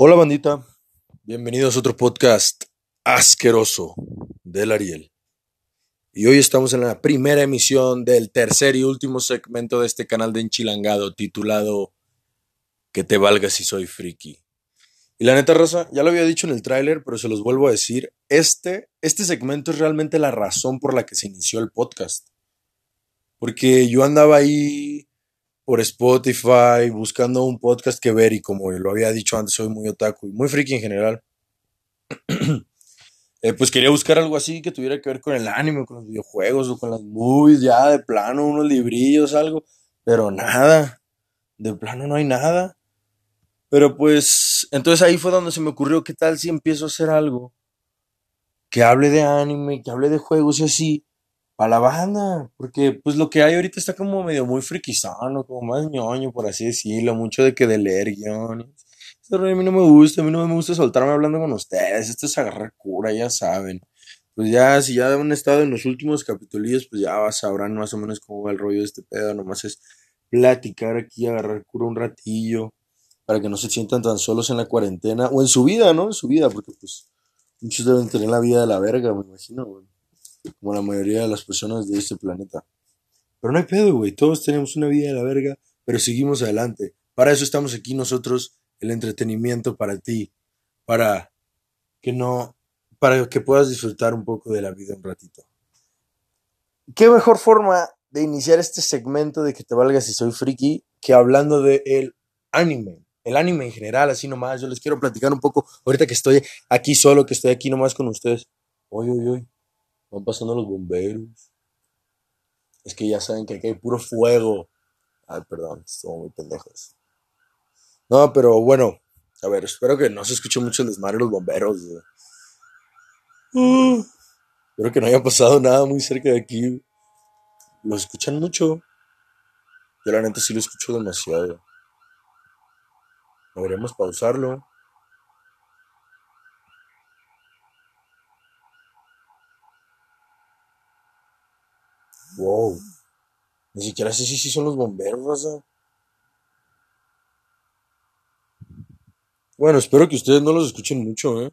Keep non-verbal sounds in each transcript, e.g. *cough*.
Hola bandita, bienvenidos a otro podcast asqueroso del Ariel. Y hoy estamos en la primera emisión del tercer y último segmento de este canal de enchilangado titulado Que te valga si soy friki. Y la neta, Rosa, ya lo había dicho en el tráiler, pero se los vuelvo a decir, este, este segmento es realmente la razón por la que se inició el podcast. Porque yo andaba ahí por Spotify, buscando un podcast que ver y como lo había dicho antes, soy muy otaku y muy friki en general. *clears throat* Eh, pues quería buscar algo así que tuviera que ver con el anime, con los videojuegos o con las movies, ya de plano, unos librillos, algo. Pero nada, de plano no hay nada. Pero pues, entonces ahí fue donde se me ocurrió, ¿qué tal si empiezo a hacer algo que hable de anime, que hable de juegos y así? Para la banda, porque pues lo que hay ahorita está como medio muy friquizano, como más ñoño, por así decirlo, mucho de que de leer guiones. Esto a mí no me gusta, a mí no me gusta soltarme hablando con ustedes, esto es agarrar cura, ya saben. Pues ya, si ya han estado en los últimos capítulos, pues ya sabrán más o menos cómo va el rollo de este pedo, nomás es platicar aquí, agarrar cura un ratillo, para que no se sientan tan solos en la cuarentena, o en su vida, ¿no? En su vida, porque pues muchos deben tener la vida de la verga, me imagino, güey como la mayoría de las personas de este planeta. Pero no hay pedo, güey, todos tenemos una vida de la verga, pero seguimos adelante. Para eso estamos aquí nosotros, el entretenimiento para ti, para que no, para que puedas disfrutar un poco de la vida un ratito. ¿Qué mejor forma de iniciar este segmento de que te valga si soy friki que hablando de el anime? El anime en general, así nomás. Yo les quiero platicar un poco, ahorita que estoy aquí solo, que estoy aquí nomás con ustedes. Uy, uy, uy. Van pasando los bomberos. Es que ya saben que aquí hay puro fuego. Ay, perdón, estuvo muy pendejos. No, pero bueno, a ver, espero que no se escuche mucho el desmadre de los bomberos. Uh, espero que no haya pasado nada muy cerca de aquí. ¿Los escuchan mucho? Yo la neta sí lo escucho demasiado. Deberíamos pausarlo. Wow. Ni siquiera sé si son los bomberos, raza. Bueno, espero que ustedes no los escuchen mucho, ¿eh?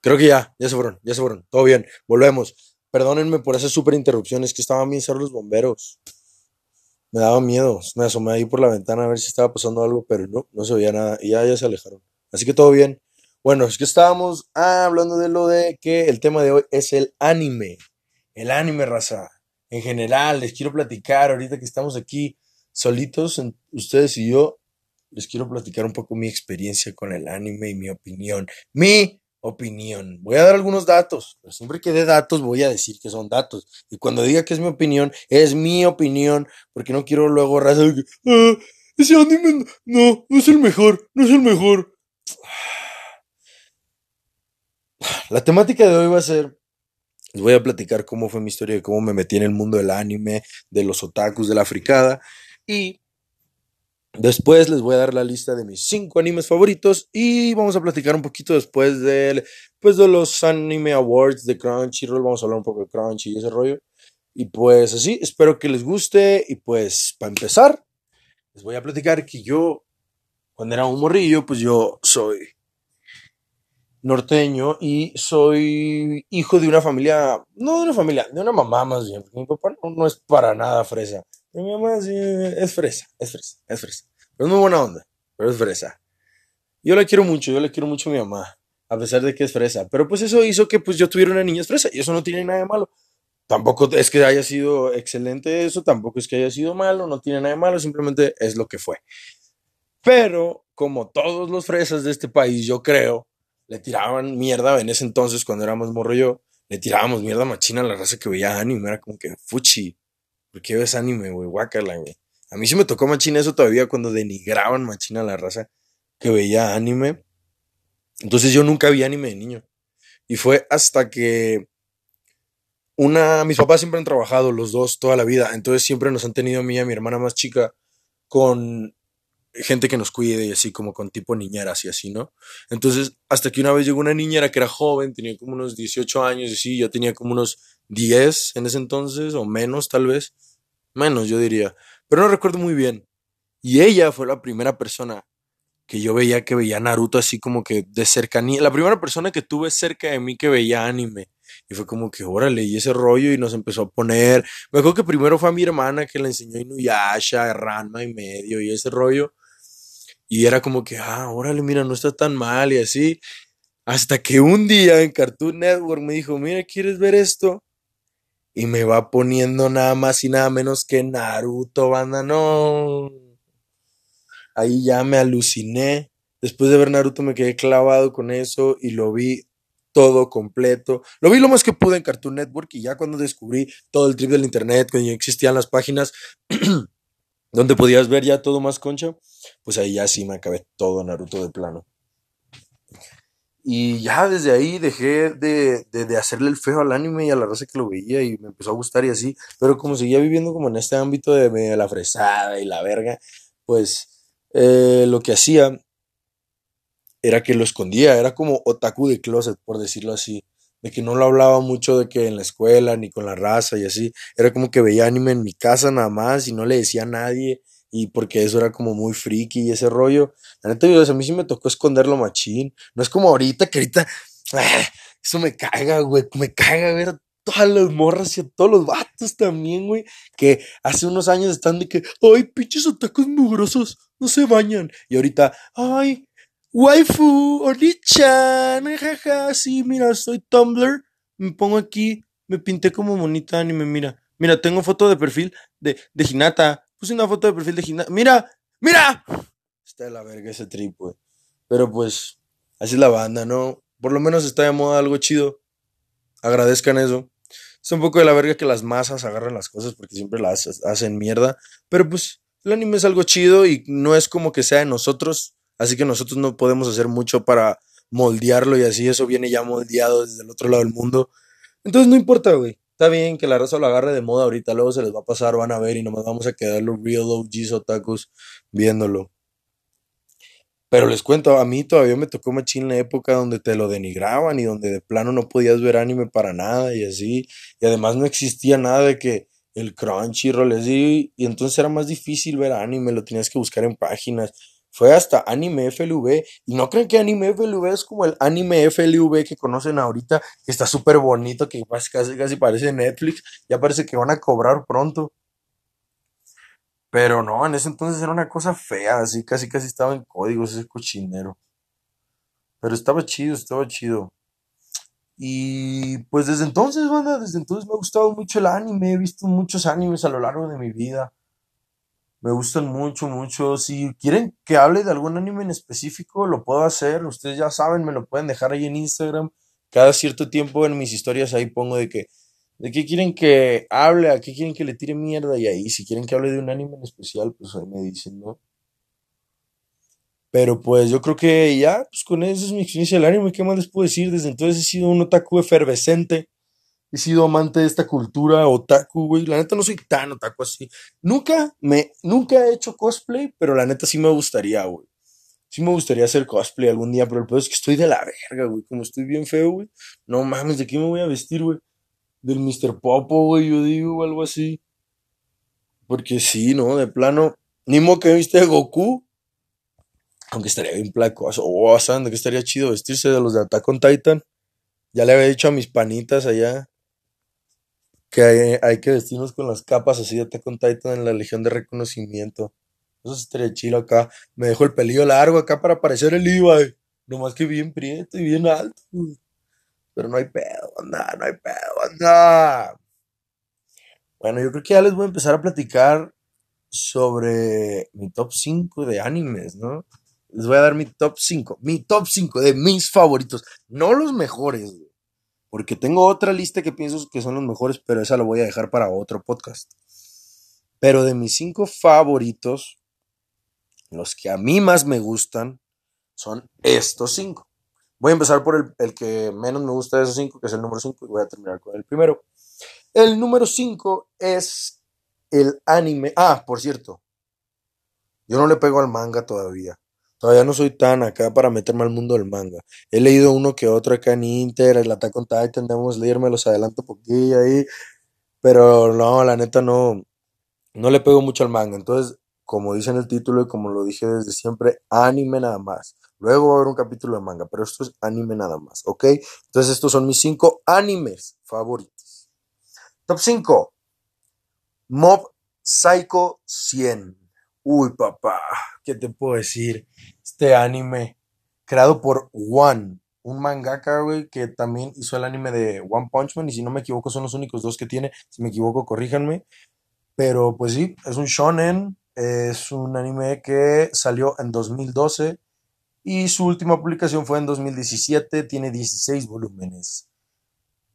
Creo que ya, ya se fueron, ya se fueron. Todo bien, volvemos. Perdónenme por esas super interrupciones que estaban bien cerrados los bomberos. Me daba miedo. Me asomé ahí por la ventana a ver si estaba pasando algo, pero no, no se veía nada. Y ya, ya se alejaron. Así que todo bien. Bueno, es que estábamos hablando de lo de que el tema de hoy es el anime. El anime, raza en general, les quiero platicar, ahorita que estamos aquí solitos, ustedes y yo, les quiero platicar un poco mi experiencia con el anime y mi opinión. Mi opinión. Voy a dar algunos datos, pero siempre que dé datos voy a decir que son datos. Y cuando diga que es mi opinión, es mi opinión, porque no quiero luego raza que, ah, ese anime no, no es el mejor, no es el mejor. *sighs* La temática de hoy va a ser les voy a platicar cómo fue mi historia cómo me metí en el mundo del anime, de los otakus, de la fricada. Y después les voy a dar la lista de mis cinco animes favoritos. Y vamos a platicar un poquito después de, pues, de los Anime Awards de Crunchyroll. Vamos a hablar un poco de Crunchy y ese rollo. Y pues así, espero que les guste. Y pues, para empezar, les voy a platicar que yo, cuando era un morrillo, pues yo soy norteño y soy hijo de una familia, no de una familia, de una mamá más bien, mi papá no, es para nada fresa. Mi mamá es fresa, es fresa, es fresa. Pero es muy buena onda, pero es fresa. Yo la quiero mucho, yo le quiero mucho a mi mamá, a pesar de que es fresa. Pero pues eso hizo que pues yo tuviera una niña fresa y eso no tiene nada de malo. Tampoco es que haya sido excelente eso, tampoco es que haya sido malo, no tiene nada de malo, simplemente es lo que fue. Pero como todos los fresas de este país, yo creo, le tiraban mierda en ese entonces, cuando éramos morro yo, le tirábamos mierda machina a la raza que veía anime. Era como que, fuchi, ¿por qué ves anime, güey? Guácala, güey. A mí sí me tocó machina eso todavía cuando denigraban machina a la raza que veía anime. Entonces yo nunca vi anime de niño. Y fue hasta que una, mis papás siempre han trabajado los dos toda la vida, entonces siempre nos han tenido a mí y a mi hermana más chica con gente que nos cuide y así como con tipo niñeras y así, ¿no? Entonces, hasta que una vez llegó una niñera que era joven, tenía como unos 18 años y sí, yo tenía como unos 10 en ese entonces, o menos tal vez, menos yo diría, pero no recuerdo muy bien. Y ella fue la primera persona que yo veía que veía Naruto así como que de cercanía. La primera persona que tuve cerca de mí que veía anime. Y fue como que, órale, y ese rollo, y nos empezó a poner. Me acuerdo que primero fue a mi hermana que le enseñó Inuyasha, Ranma y medio, y ese rollo. Y era como que, ah, órale, mira, no está tan mal, y así. Hasta que un día en Cartoon Network me dijo, mira, ¿quieres ver esto? Y me va poniendo nada más y nada menos que Naruto, banda, no ahí ya me aluciné. Después de ver Naruto me quedé clavado con eso y lo vi todo completo. Lo vi lo más que pude en Cartoon Network y ya cuando descubrí todo el trip del internet, cuando existían las páginas *clears throat* donde podías ver ya todo más concha, pues ahí ya sí me acabé todo Naruto de plano. Y ya desde ahí dejé de, de, hacerle el feo al anime y a la raza que lo veía y me empezó a gustar y así. Pero como seguía viviendo como en este ámbito de, de la fresada y la verga, pues eh, lo que hacía era que lo escondía, era como otaku de closet, por decirlo así, de que no lo hablaba mucho de que en la escuela ni con la raza y así, era como que veía anime en mi casa nada más y no le decía a nadie y porque eso era como muy friki y ese rollo. La neta, a mí sí me tocó esconderlo machín, no es como ahorita que ahorita, ah, eso me caga, güey, me caga ver todas las morras y a todos los vatos también, güey, que hace unos años están de que, ay, pinches otakus mugrosos, no se bañan. Y ahorita, ay, waifu, onichan, jaja, sí, mira, soy Tumblr, me pongo aquí, me pinté como monita anime, mira. Mira, tengo foto de perfil de, de Hinata. Puse una foto de perfil de Hinata. Mira, mira. Está de la verga ese trip, güey. Pero pues, así es la banda, ¿no? Por lo menos está de moda algo chido. Agradezcan eso. Es un poco de la verga que las masas agarran las cosas porque siempre las hacen mierda. Pero pues, el anime es algo chido y no es como que sea de nosotros, así que nosotros no podemos hacer mucho para moldearlo y así eso viene ya moldeado desde el otro lado del mundo. Entonces no importa, güey. Está bien que la raza lo agarre de moda ahorita, luego se les va a pasar, van a ver y nomás vamos a quedar los real OGs otakus viéndolo. Pero les cuento, a mí todavía me tocó machín la época donde te lo denigraban y donde de plano no podías ver anime para nada y así. Y además no existía nada de que el Crunchyroll así. Y entonces era más difícil ver anime, lo tenías que buscar en páginas. Fue hasta Anime FLV. Y no creen que Anime FLV es como el Anime FLV que conocen ahorita, que está súper bonito, que casi, casi parece Netflix. Ya parece que van a cobrar pronto. Pero no, en ese entonces era una cosa fea, así casi casi estaba en códigos ese cochinero. Pero estaba chido, estaba chido. Y pues desde entonces, banda, desde entonces me ha gustado mucho el anime, he visto muchos animes a lo largo de mi vida. Me gustan mucho, mucho. Si quieren que hable de algún anime en específico, lo puedo hacer. Ustedes ya saben, me lo pueden dejar ahí en Instagram. Cada cierto tiempo en mis historias ahí pongo de que ¿De qué quieren que hable? ¿A qué quieren que le tire mierda? Y ahí, si quieren que hable de un anime en especial, pues ahí me dicen, ¿no? Pero pues yo creo que ya, pues con eso es mi experiencia del anime. ¿Qué más les puedo decir? Desde entonces he sido un otaku efervescente. He sido amante de esta cultura otaku, güey. La neta no soy tan otaku así. Nunca me, nunca he hecho cosplay, pero la neta sí me gustaría, güey. Sí me gustaría hacer cosplay algún día, pero el peor es que estoy de la verga, güey. Como estoy bien feo, güey. No mames, ¿de qué me voy a vestir, güey? del Mr. Popo, güey, yo digo, o algo así. Porque sí, ¿no? De plano, ni modo que viste Goku. Aunque estaría bien placoso. Oh, ¿saben de qué estaría chido vestirse de los de Attack on Titan? Ya le había dicho a mis panitas allá que hay, que vestirnos con las capas así de Attack on Titan en la Legión de Reconocimiento. Eso estaría chido acá. Me dejo el pelillo largo acá para parecer el Levi. Nomás que bien prieto y bien alto. Pero no hay pedo, anda, no hay pedo, anda. Bueno, yo creo que ya les voy a empezar a platicar sobre mi top 5 de animes, ¿no? Les voy a dar mi top 5, mi top 5 de mis favoritos, no los mejores, Porque tengo otra lista que pienso que son los mejores, pero esa la voy a dejar para otro podcast. Pero de mis 5 favoritos, los que a mí más me gustan, son estos 5. Voy a empezar por el, que menos me gusta de esos cinco, que es el número 5, y voy a terminar con el primero. El número 5 es el anime. Ah, por cierto, yo no le pego al manga todavía. Todavía no soy tan acá para meterme al mundo del manga. He leído uno que otro acá en Inter, el Attack on Titan, debemos leerme los adelanto poquillo ahí. Pero no, la neta no, no le pego mucho al manga. Entonces, como dice en el título y como lo dije desde siempre, anime nada más. Luego va a haber un capítulo de manga, pero esto es anime nada más, ¿ok? Entonces estos son mis cinco animes favoritos. Top 5. Mob Psycho 100. Uy, papá, ¿qué te puedo decir? Este anime, creado por One, un mangaka, güey, que también hizo el anime de One Punch Man, y si no me equivoco, son los únicos dos que tiene. Si me equivoco, corríjanme. Pero pues sí, es un shonen, es un anime que salió en 2012 y su última publicación fue en 2017, tiene 16 volúmenes.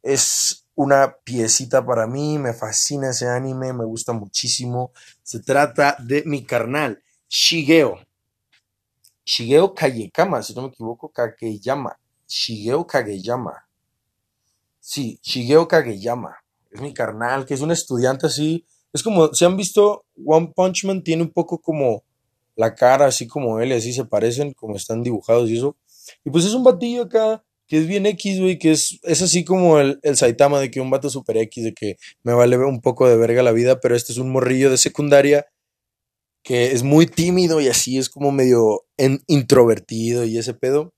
Es una piecita para mí, me fascina ese anime, me gusta muchísimo. Se trata de mi carnal, Shigeo. Shigeo Kageyama, si no me equivoco, Kageyama. Shigeo Kageyama. Sí, Shigeo Kageyama. Es mi carnal, que es un estudiante así. Es como, si han visto, One Punch Man tiene un poco como la cara, así como él, así se parecen, como están dibujados y eso. Y pues es un batillo acá que es bien X, güey, que es, es así como el, el Saitama de que un vato super X, de que me vale un poco de verga la vida, pero este es un morrillo de secundaria que es muy tímido y así es como medio introvertido y ese pedo.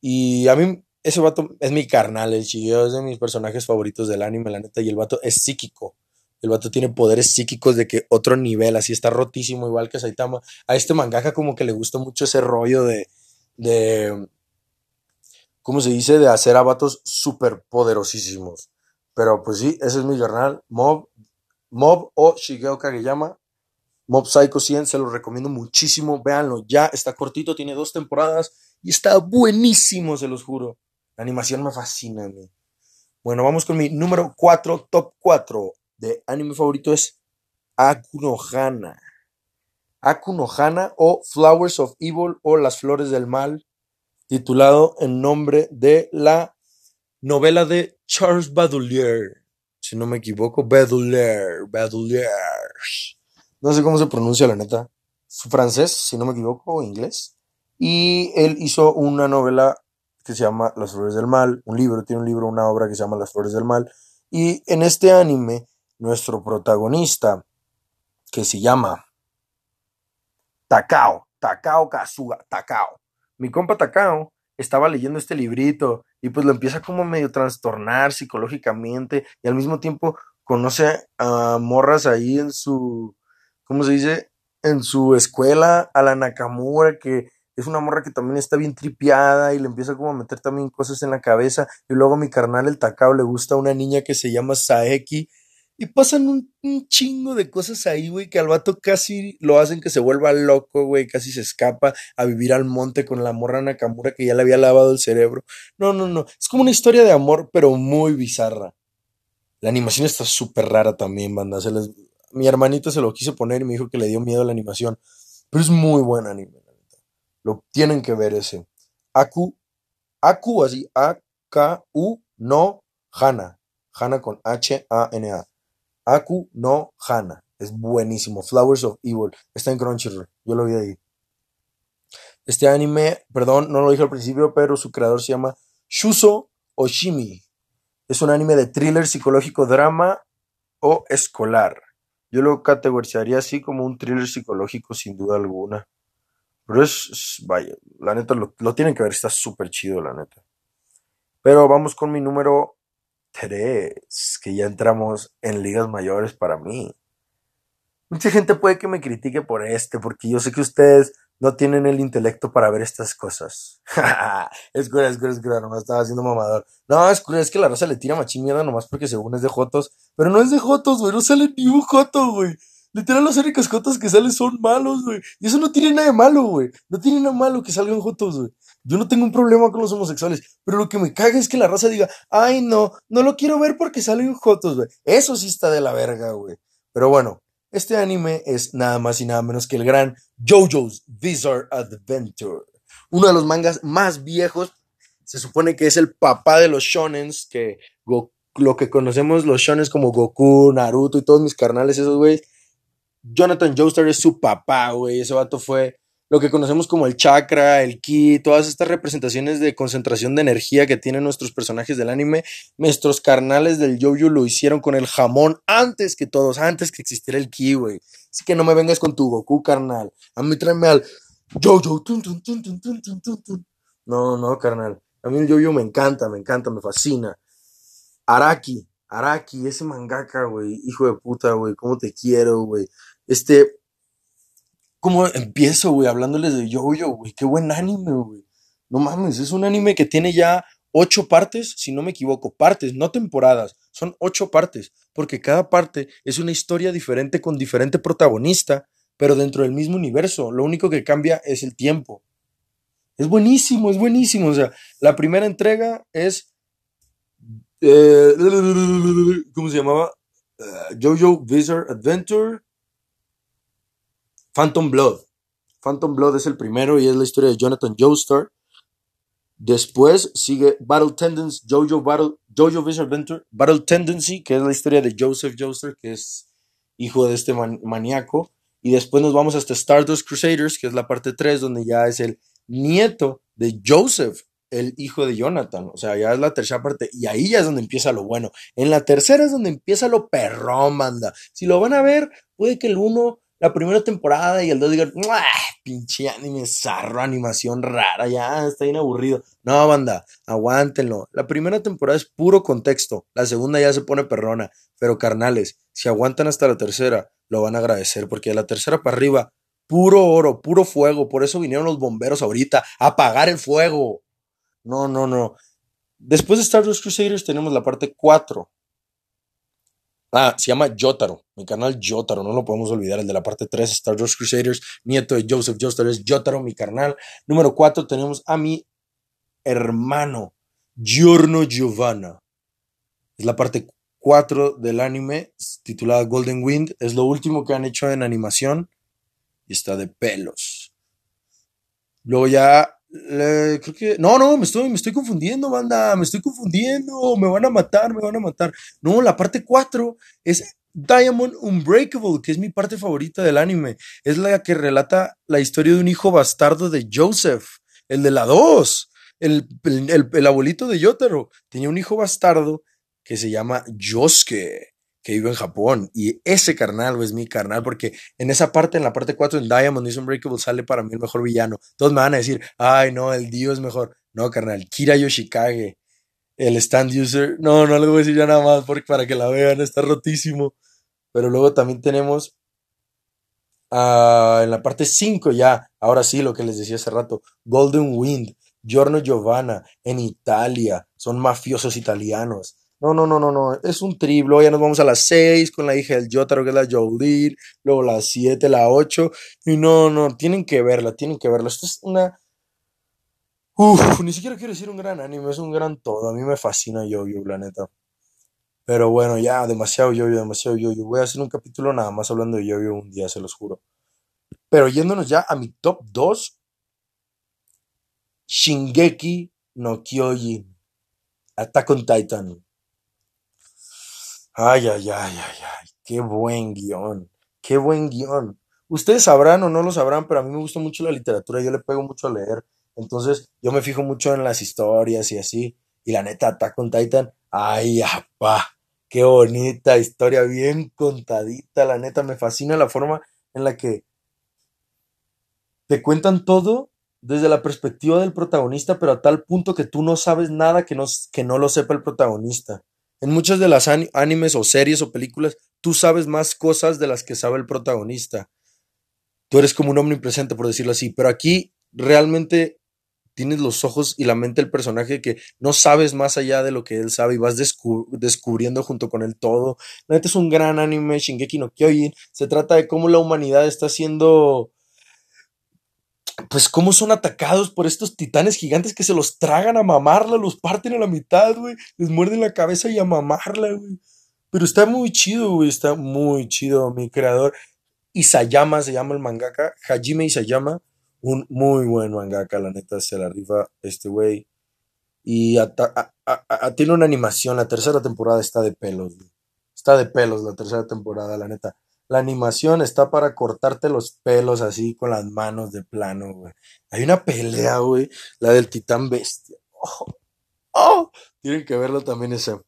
Y a mí ese vato es mi carnal, el Shigeo es de mis personajes favoritos del anime, la neta, y el vato es psíquico. El vato tiene poderes psíquicos de que otro nivel, así está rotísimo, igual que Saitama. A este mangaka como que le gusta mucho ese rollo de, de ¿cómo se dice? De hacer a vatos súper poderosísimos. Pero pues sí, ese es mi carnal, Mob, Mob o Shigeo Kageyama. Mob Psycho 100, se lo recomiendo muchísimo, véanlo ya, está cortito, tiene dos temporadas y está buenísimo, se los juro. La animación me fascina a mí. Bueno, vamos con mi número 4, top 4 de anime favorito es Akunohana. Akunohana o Flowers of Evil o Las Flores del Mal titulado en nombre de la novela de Charles Baudelaire, si no me equivoco, Baudelaire, Baudelaire. No sé cómo se pronuncia la neta. Francés, si no me equivoco, o inglés. Y él hizo una novela que se llama Las Flores del Mal, un libro, tiene un libro, una obra que se llama Las Flores del Mal. Y en este anime, nuestro protagonista, que se llama Takao, Takao Kazuga, Takao, mi compa Takao estaba leyendo este librito y pues lo empieza como medio trastornar psicológicamente y al mismo tiempo conoce a morras ahí en su, ¿cómo se dice? En su escuela, a la Nakamura, que es una morra que también está bien tripiada y le empieza como a meter también cosas en la cabeza. Y luego mi carnal, el Takao, le gusta a una niña que se llama Saeki y pasan un, chingo de cosas ahí, güey, que al vato casi lo hacen que se vuelva loco, güey, casi se escapa a vivir al monte con la morra Nakamura que ya le había lavado el cerebro. No, no, no. Es como una historia de amor, pero muy bizarra. La animación está súper rara también, banda. Se les... Mi hermanito se lo quiso poner y me dijo que le dio miedo a la animación. Pero es muy buen anime. Lo tienen que ver ese. Aku, Aku, así, A-K-U, no, Hana. Hana con H-A-N-A. Aku no Hana. Es buenísimo. Flowers of Evil. Está en Crunchyroll. Yo lo vi ahí. Este anime, perdón, no lo dije al principio, pero su creador se llama Shuso Oshimi. Es un anime de thriller psicológico, drama o escolar. Yo lo categorizaría así como un thriller psicológico sin duda alguna. Pero es, vaya, la neta lo, lo tienen que ver, está súper chido, la neta. Pero vamos con mi número tres, que ya entramos en ligas mayores para mí. Mucha gente puede que me critique por este, porque yo sé que ustedes no tienen el intelecto para ver estas cosas. *laughs* es cura, es cura, es nomás estaba haciendo mamador. No, es es que la raza le tira machín mierda nomás porque según es de Jotos. Pero no es de Jotos, güey, no sale ni un Joto, güey. Literal, los únicos Jotos que salen son malos, güey. Y eso no tiene nada de malo, güey. No tiene nada malo que salgan Jotos, güey. Yo no tengo un problema con los homosexuales, pero lo que me caga es que la raza diga, ay no, no lo quiero ver porque salen jotos, güey. Eso sí está de la verga, güey. Pero bueno, este anime es nada más y nada menos que el gran JoJo's Bizarre Adventure. Uno de los mangas más viejos. Se supone que es el papá de los shonens, que lo que conocemos los shonens como Goku, Naruto y todos mis carnales, esos güeyes. Jonathan Joestar es su papá, güey. Ese vato fue lo que conocemos como el chakra, el ki, todas estas representaciones de concentración de energía que tienen nuestros personajes del anime, nuestros carnales del yoyo lo hicieron con el jamón antes que todos, antes que existiera el ki, güey. Así que no me vengas con tu Goku, carnal. A mí tráeme al yoyo. No, no, carnal. A mí el yoyo me encanta, me encanta, me fascina. Araki, Araki, ese mangaka, güey, hijo de puta, güey, cómo te quiero, güey. Este, ¿cómo empiezo, güey, hablándoles de Yo-Yo, güey? Qué buen anime, güey. No mames, es un anime que tiene ya ocho partes, si no me equivoco, partes, no temporadas, son ocho partes, porque cada parte es una historia diferente con diferente protagonista, pero dentro del mismo universo. Lo único que cambia es el tiempo. Es buenísimo, es buenísimo. O sea, la primera entrega es eh, ¿Cómo se llamaba? Uh, Jojo Bizarre Adventure. Phantom Blood. Phantom Blood es el primero y es la historia de Jonathan Joestar. Después sigue Battle Tendency, Jojo, Battle, Jojo Adventure, Battle Tendency, que es la historia de Joseph Joestar, que es hijo de este maníaco. Y después nos vamos hasta Stardust Crusaders, que es la parte 3, donde ya es el nieto de Joseph el hijo de Jonathan. O sea, ya es la tercera parte. Y ahí ya es donde empieza lo bueno. En la tercera es donde empieza lo perrón, manda. Si lo van a ver, puede que el uno, la primera temporada y el dos digan, pinche anime zarro, animación rara, ya está bien aburrido. No, banda, aguántenlo. La primera temporada es puro contexto. La segunda ya se pone perrona. Pero carnales, si aguantan hasta la tercera, lo van a agradecer. Porque de la tercera para arriba, puro oro, puro fuego. Por eso vinieron los bomberos ahorita a apagar el fuego. No, no, no. Después de Star Wars Crusaders tenemos la parte 4. Ah, se llama Jotaro, mi canal Jotaro, no lo podemos olvidar, el de la parte 3, Star Wars Crusaders, nieto de Joseph Joestar, es Jotaro, mi canal. Número 4 tenemos a mi hermano, Giorno Giovanna. Es la parte 4 del anime, titulada Golden Wind, es lo último que han hecho en animación y está de pelos. Luego ya creo que. No, no, me estoy, me estoy confundiendo, banda. Me estoy confundiendo. Me van a matar, me van a matar. No, la parte 4 es Diamond Unbreakable, que es mi parte favorita del anime. Es la que relata la historia de un hijo bastardo de Joseph, el de la 2. El, el, el, abuelito de Yotaro tenía un hijo bastardo que se llama Yosuke que vive en Japón. Y ese carnal, es mi carnal, porque en esa parte, en la parte 4, en Diamond is Unbreakable, sale para mí el mejor villano. Todos me van a decir, ay, no, el Dio es mejor. No, carnal, Kira Yoshikage, el stand user. No, no les voy a decir ya nada más porque para que la vean, está rotísimo. Pero luego también tenemos uh, en la parte 5 ya, ahora sí, lo que les decía hace rato, Golden Wind, Giorno Giovanna, en Italia, son mafiosos italianos. No, no, no, no, no. Es un triplo. Ya nos vamos a las 6 con la hija del Jotaro, que es la Jolene. Luego las 7, la 8. Y no, no, tienen que verla, tienen que verla. Esto es una. Uf, ni siquiera quiero decir un gran anime, es un gran todo. A mí me fascina Yo-Yo, la. Pero bueno, ya, demasiado Yo-Yo, demasiado Yo-Yo. Voy a hacer un capítulo nada más hablando de Yo-Yo un día, se los juro. Pero yéndonos ya a mi top 2. Shingeki no Kyojin. Attack on Titan. Ay, ay, ay, ay, ay, qué buen guion, qué buen guion. Ustedes sabrán o no lo sabrán, pero a mí me gusta mucho la literatura, yo le pego mucho a leer. Entonces, yo me fijo mucho en las historias y así. Y la neta, Attack on Titan, ay, apá, qué bonita historia, bien contadita. La neta, me fascina la forma en la que te cuentan todo desde la perspectiva del protagonista, pero a tal punto que tú no sabes nada que no, que no lo sepa el protagonista. En muchas de las animes o series o películas, tú sabes más cosas de las que sabe el protagonista. Tú eres como un omnipresente, por decirlo así. Pero aquí realmente tienes los ojos y la mente del personaje que no sabes más allá de lo que él sabe y vas descubriendo junto con él todo. La es un gran anime, Shingeki no Kyojin. Se trata de cómo la humanidad está siendo pues cómo son atacados por estos titanes gigantes que se los tragan a mamarla, los parten a la mitad, güey, les muerden la cabeza y a mamarla, güey. Pero está muy chido, güey, está muy chido. Mi creador, Isayama se llama el mangaka, Hajime Isayama, un muy buen mangaka, la neta, se la rifa este güey. Y tiene una animación, la tercera temporada está de pelos, güey. Está de pelos la tercera temporada, la neta. La animación está para cortarte los pelos así con las manos de plano, güey. Hay una pelea, güey, la del titán bestia. Oh, oh, tienen que verlo también ese.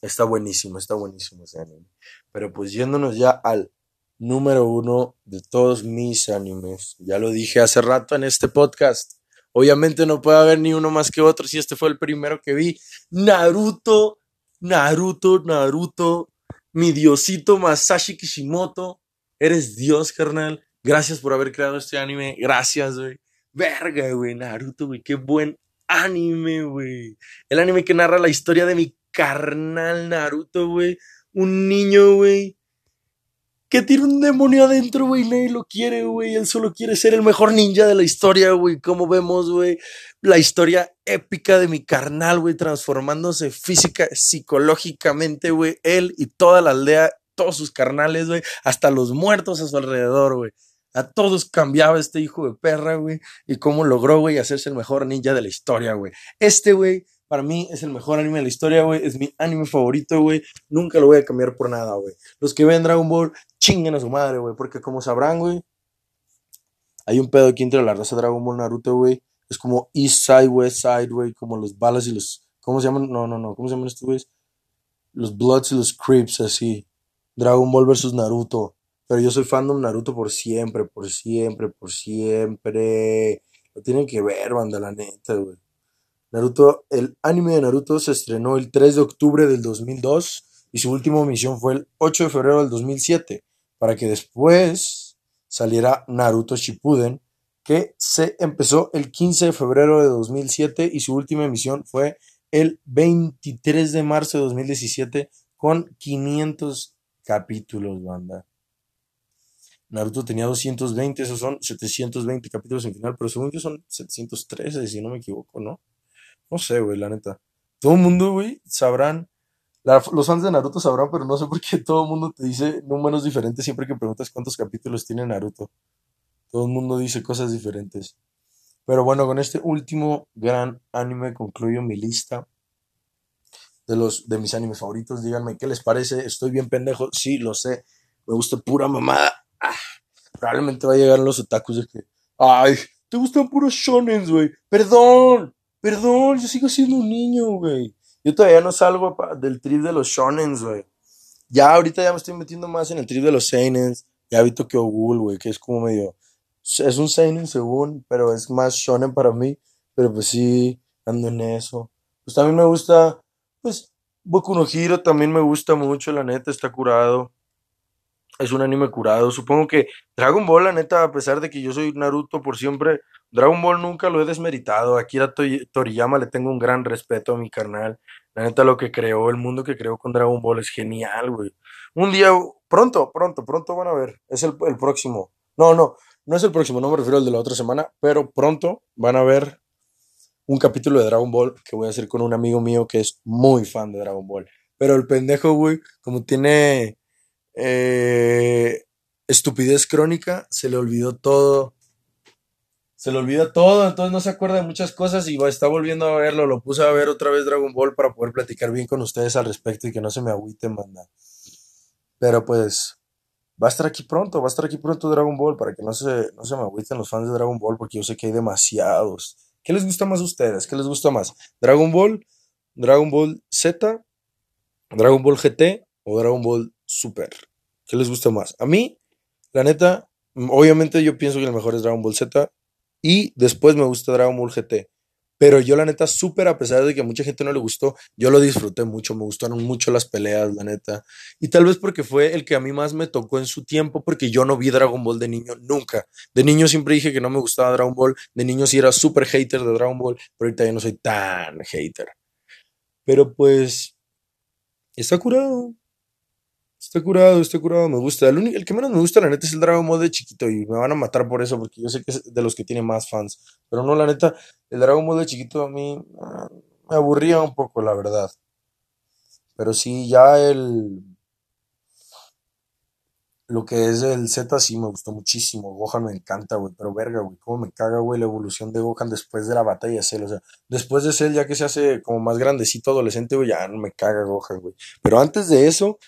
Está buenísimo, está buenísimo ese anime. Pero pues yéndonos ya al número uno de todos mis animes. Ya lo dije hace rato en este podcast. Obviamente no puede haber ni uno más que otro si este fue el primero que vi. Naruto, Naruto, Naruto, mi diosito Masashi Kishimoto. Eres Dios, carnal. Gracias por haber creado este anime. Gracias, güey. Verga, güey. Naruto, güey. Qué buen anime, güey. El anime que narra la historia de mi carnal Naruto, güey. Un niño, güey, que tiene un demonio adentro, güey, nadie lo quiere, güey. Él solo quiere ser el mejor ninja de la historia, güey. Como vemos, güey, la historia épica de mi carnal, güey, transformándose física, psicológicamente, güey. Él y toda la aldea, todos sus carnales, güey, hasta los muertos a su alrededor, güey. A todos cambiaba este hijo de perra, güey. Y cómo logró, güey, hacerse el mejor ninja de la historia, güey. Este, güey, para mí es el mejor anime de la historia, güey. Es mi anime favorito, güey. Nunca lo voy a cambiar por nada, güey. Los que ven Dragon Ball, chinguen a su madre, güey. Porque como sabrán, güey, hay un pedo aquí entre la raza Dragon Ball Naruto, güey. Es como East Side, West Side, güey. Como los balas y los. ¿Cómo se llaman? No, no, no. ¿Cómo se llaman estos güeyes? Los Bloods y los Crips, así. Dragon Ball versus Naruto. Pero yo soy fandom Naruto por siempre, por siempre, por siempre. Lo tienen que ver, banda, la neta, güey. Naruto, el anime de Naruto se estrenó el 3 de octubre del 2002 y su última emisión fue el 8 de febrero del 2007, para que después saliera Naruto Shippuden, que se empezó el 15 de febrero de 2007 y su última emisión fue el 23 de marzo de 2017 con 500 capítulos, banda. Naruto tenía 220, esos son 720 capítulos en final, pero según yo son 713, si no me equivoco, ¿no? No sé, güey, la neta. Todo el mundo, güey, sabrán. los fans de Naruto sabrán, pero no sé por qué todo el mundo te dice números diferentes siempre que preguntas cuántos capítulos tiene Naruto. Todo el mundo dice cosas diferentes. Pero bueno, con este último gran anime concluyo mi lista de los de mis animes favoritos. Díganme qué les parece. Estoy bien pendejo. Sí, lo sé. Me gusta pura mamada. Ah, probablemente va a llegar los otakus de que, ay, te gustan puros shonens, güey. Perdón. Perdón, yo sigo siendo un niño, güey. Yo todavía no salgo del trip de los shonens, güey. Ya ahorita ya me estoy metiendo más en el trip de los seinens. Ya vi Tokyo Ghoul, güey, que es como medio... Es un seinen según, pero es más shonen para mí. Pero pues sí, ando en eso. Pues también me gusta, pues, Boku no también me gusta mucho, la neta, está curado es un anime curado. Supongo que Dragon Ball, la neta, a pesar de que yo soy Naruto por siempre, Dragon Ball nunca lo he desmeritado. Aquí a Toriyama le tengo un gran respeto a mi carnal. La neta, lo que creó, el mundo que creó con Dragon Ball es genial, güey. Un día, pronto, pronto, pronto van a ver. Es el, el próximo. No, no, no es el próximo, no me refiero al de la otra semana, pero pronto van a ver un capítulo de Dragon Ball que voy a hacer con un amigo mío que es muy fan de Dragon Ball. Pero el pendejo, güey, como tiene eh, estupidez crónica, se le olvidó todo. Se le olvida todo, entonces no se acuerda de muchas cosas y está volviendo a verlo. Lo puse a ver otra vez Dragon Ball para poder platicar bien con ustedes al respecto y que no se me agüiten, manda. Pero pues, va a estar aquí pronto, va a estar aquí pronto Dragon Ball para que no se, no se me agüiten los fans de Dragon Ball porque yo sé que hay demasiados. ¿Qué les gusta más a ustedes? ¿Qué les gusta más? ¿Dragon Ball? ¿Dragon Ball Z? ¿Dragon Ball GT? ¿O Dragon Ball Super? ¿Qué les gusta más? A mí, la neta, obviamente yo pienso que el mejor es Dragon Ball Z y después me gusta Dragon Ball GT. Pero yo la neta, súper a pesar de que a mucha gente no le gustó, yo lo disfruté mucho, me gustaron mucho las peleas, la neta. Y tal vez porque fue el que a mí más me tocó en su tiempo, porque yo no vi Dragon Ball de niño nunca. De niño siempre dije que no me gustaba Dragon Ball, de niño sí era súper hater de Dragon Ball, pero ahorita ya no soy tan hater. Pero pues, está curado. Está curado, está curado, me gusta. El, único, el que menos me gusta, la neta, es el Dragon Ball de chiquito y me van a matar por eso porque yo sé que es de los que tiene más fans. Pero no, la neta, el Dragon Ball de chiquito a mí ah, me aburría un poco, la verdad. Pero sí, ya el. Lo que es el Z sí me gustó muchísimo. Gohan me encanta, güey. Pero verga, güey. Cómo me caga, güey, la evolución de Gohan después de la batalla de Cell. O sea, después de Cell, ya que se hace como más grandecito, adolescente, güey, ya no me caga Gohan, güey. Pero antes de eso,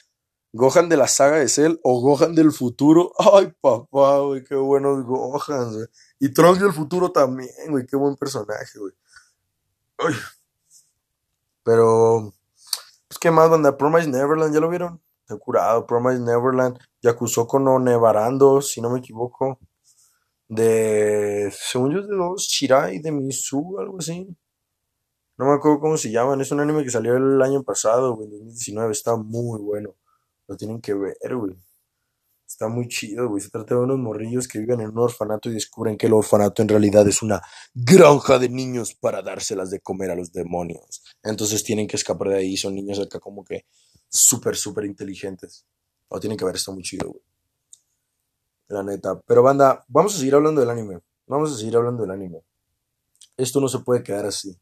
Gohan de la saga de Cell o Gohan del futuro. *laughs* Ay, papá, güey, qué buenos Gohan, güey. Y Trunks del futuro también, güey, qué buen personaje, güey. Ay. Pero, pues, ¿qué más, banda? Promise Neverland, ¿ya lo vieron? He curado, Promise Neverland. Yakusoku no Nevarando, si no me equivoco. De, según yo, de dos, Shirai, de Misu, algo así. No me acuerdo cómo se llaman. Es un anime que salió el año pasado, güey, en 2019. Está muy bueno. Lo tienen que ver, güey. Está muy chido, güey. Se trata de unos morrillos que viven en un orfanato y descubren que el orfanato en realidad es una granja de niños para dárselas de comer a los demonios. Entonces tienen que escapar de ahí. Son niños acá como que súper, súper inteligentes. Lo tienen que ver, está muy chido, güey. La neta. Pero banda, vamos a seguir hablando del anime. Vamos a seguir hablando del anime. Esto no se puede quedar así.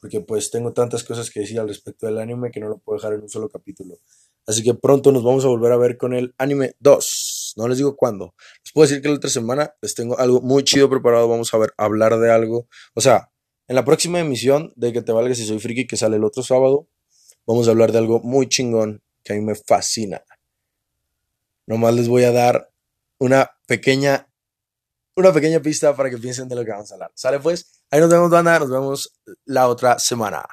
Porque pues tengo tantas cosas que decir al respecto del anime que no lo puedo dejar en un solo capítulo. Así que pronto nos vamos a volver a ver con el anime 2. No les digo cuándo. Les puedo decir que la otra semana les tengo algo muy chido preparado. Vamos a ver, hablar de algo. O sea, en la próxima emisión de Que te valga si soy friki, que sale el otro sábado, vamos a hablar de algo muy chingón que a mí me fascina. Nomás les voy a dar una pequeña, una pequeña pista para que piensen de lo que vamos a hablar. ¿Sale pues? Ahí nos vemos, banda. Nos vemos la otra semana.